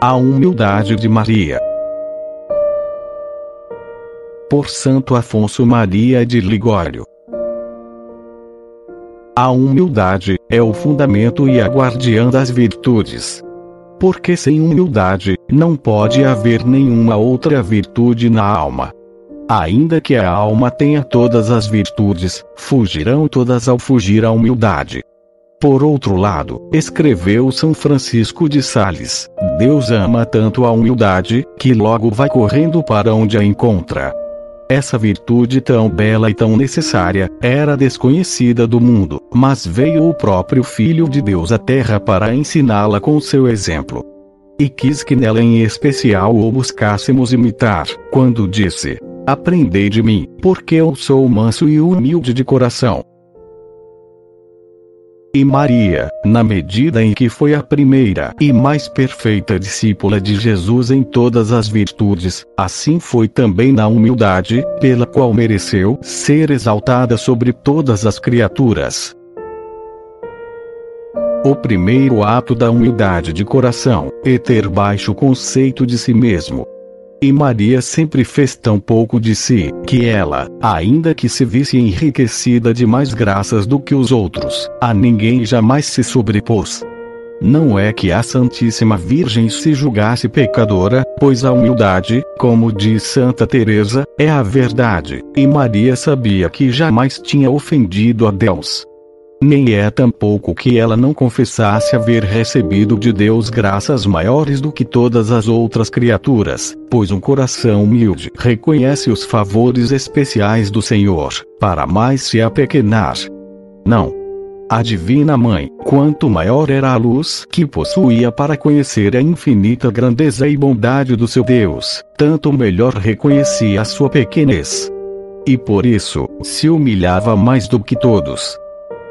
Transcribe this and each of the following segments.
A humildade de Maria. Por Santo Afonso Maria de Ligório. A humildade é o fundamento e a guardiã das virtudes. Porque sem humildade, não pode haver nenhuma outra virtude na alma. Ainda que a alma tenha todas as virtudes, fugirão todas ao fugir à humildade. Por outro lado, escreveu São Francisco de Sales: Deus ama tanto a humildade, que logo vai correndo para onde a encontra. Essa virtude tão bela e tão necessária, era desconhecida do mundo, mas veio o próprio Filho de Deus à Terra para ensiná-la com seu exemplo. E quis que nela em especial o buscássemos imitar, quando disse: Aprendei de mim, porque eu sou manso e humilde de coração. E Maria, na medida em que foi a primeira e mais perfeita discípula de Jesus em todas as virtudes, assim foi também na humildade, pela qual mereceu ser exaltada sobre todas as criaturas. O primeiro ato da humildade de coração é ter baixo conceito de si mesmo, e Maria sempre fez tão pouco de si, que ela, ainda que se visse enriquecida de mais graças do que os outros, a ninguém jamais se sobrepôs. Não é que a Santíssima Virgem se julgasse pecadora, pois a humildade, como diz Santa Teresa, é a verdade, e Maria sabia que jamais tinha ofendido a Deus. Nem é tampouco que ela não confessasse haver recebido de Deus graças maiores do que todas as outras criaturas, pois um coração humilde reconhece os favores especiais do Senhor, para mais se apequenar. Não. A Divina Mãe, quanto maior era a luz que possuía para conhecer a infinita grandeza e bondade do seu Deus, tanto melhor reconhecia a sua pequenez. E por isso, se humilhava mais do que todos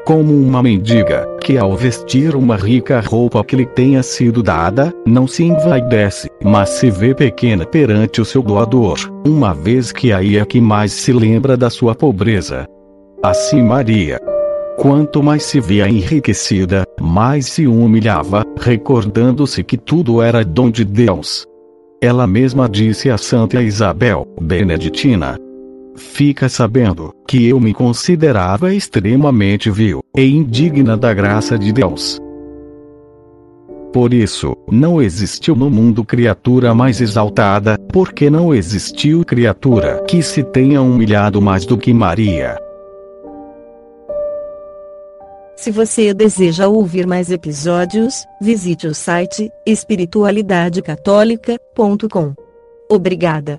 como uma mendiga, que ao vestir uma rica roupa que lhe tenha sido dada, não se envaidece, mas se vê pequena perante o seu doador, uma vez que aí é que mais se lembra da sua pobreza. Assim Maria. Quanto mais se via enriquecida, mais se humilhava, recordando-se que tudo era dom de Deus. Ela mesma disse a Santa Isabel, Beneditina, Fica sabendo que eu me considerava extremamente vil e indigna da graça de Deus. Por isso, não existiu no mundo criatura mais exaltada, porque não existiu criatura que se tenha humilhado mais do que Maria. Se você deseja ouvir mais episódios, visite o site espiritualidadecatólica.com. Obrigada.